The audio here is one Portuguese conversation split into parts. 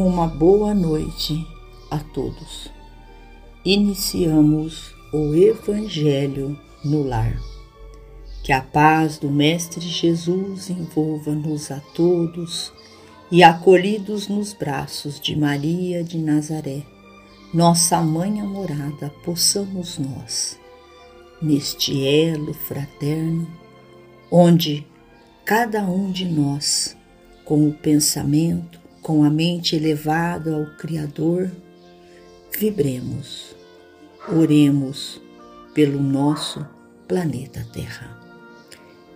Uma boa noite a todos. Iniciamos o Evangelho no lar. Que a paz do Mestre Jesus envolva-nos a todos e acolhidos nos braços de Maria de Nazaré, nossa mãe amorada, possamos nós, neste elo fraterno, onde cada um de nós, com o pensamento, com a mente elevada ao Criador, vibremos, oremos pelo nosso planeta Terra.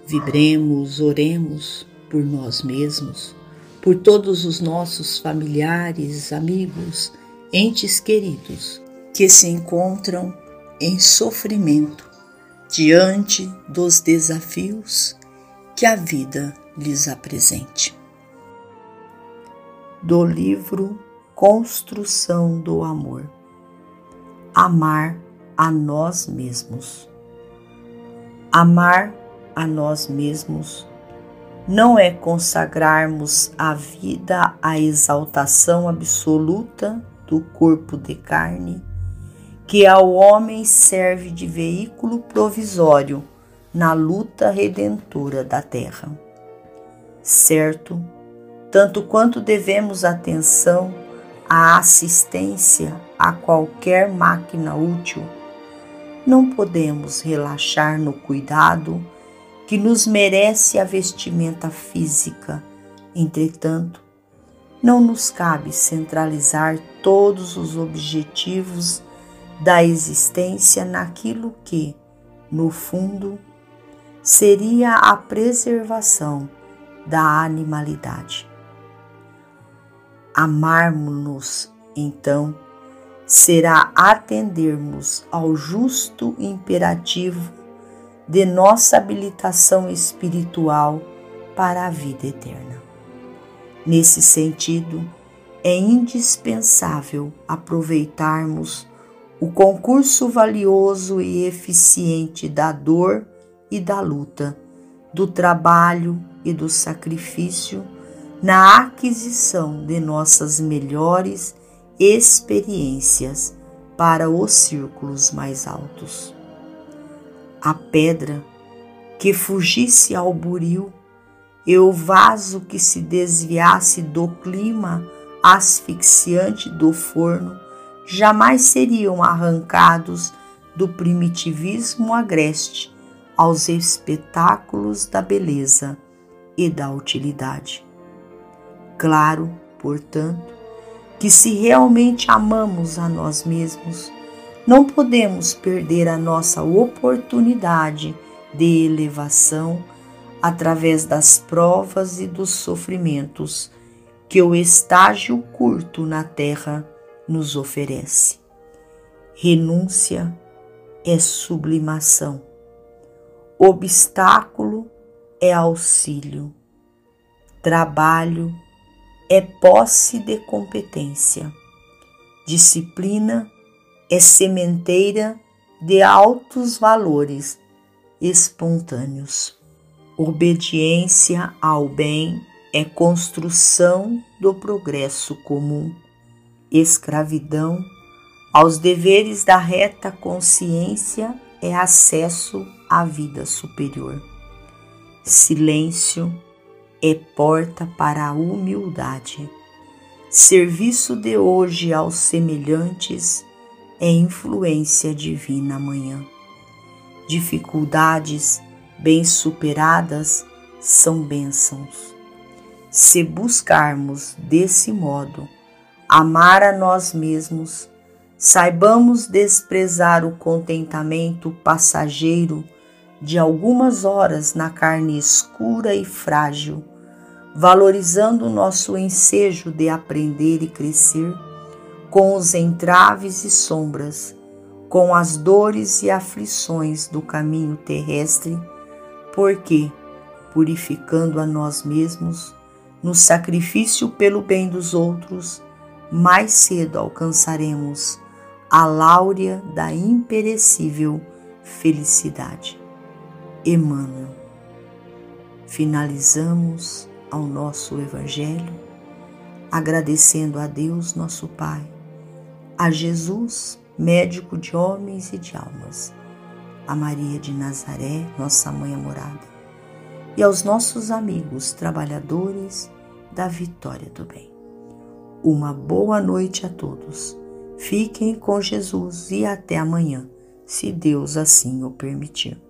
Vibremos, oremos por nós mesmos, por todos os nossos familiares, amigos, entes queridos que se encontram em sofrimento diante dos desafios que a vida lhes apresente. Do livro Construção do Amor Amar a nós mesmos. Amar a nós mesmos não é consagrarmos a vida à exaltação absoluta do corpo de carne, que ao homem serve de veículo provisório na luta redentora da terra. Certo, tanto quanto devemos atenção à assistência a qualquer máquina útil, não podemos relaxar no cuidado que nos merece a vestimenta física. Entretanto, não nos cabe centralizar todos os objetivos da existência naquilo que, no fundo, seria a preservação da animalidade. Amarmos-nos, então, será atendermos ao justo imperativo de nossa habilitação espiritual para a vida eterna. Nesse sentido, é indispensável aproveitarmos o concurso valioso e eficiente da dor e da luta, do trabalho e do sacrifício na aquisição de nossas melhores experiências para os círculos mais altos. A pedra que fugisse ao buril e o vaso que se desviasse do clima asfixiante do forno jamais seriam arrancados do primitivismo agreste aos espetáculos da beleza e da utilidade. Claro, portanto, que se realmente amamos a nós mesmos, não podemos perder a nossa oportunidade de elevação através das provas e dos sofrimentos que o estágio curto na terra nos oferece. Renúncia é sublimação Obstáculo é auxílio. Trabalho é posse de competência. Disciplina é sementeira de altos valores espontâneos. Obediência ao bem é construção do progresso comum. Escravidão aos deveres da reta consciência é acesso à vida superior. Silêncio é porta para a humildade. Serviço de hoje aos semelhantes é influência divina amanhã. Dificuldades bem superadas são bênçãos. Se buscarmos desse modo amar a nós mesmos, saibamos desprezar o contentamento passageiro de algumas horas na carne escura e frágil, valorizando o nosso ensejo de aprender e crescer com os entraves e sombras, com as dores e aflições do caminho terrestre, porque, purificando a nós mesmos, no sacrifício pelo bem dos outros, mais cedo alcançaremos a láurea da imperecível felicidade. Emmanuel. Finalizamos ao nosso Evangelho agradecendo a Deus, nosso Pai, a Jesus, médico de homens e de almas, a Maria de Nazaré, nossa mãe amorada, e aos nossos amigos trabalhadores da vitória do bem. Uma boa noite a todos. Fiquem com Jesus e até amanhã, se Deus assim o permitir.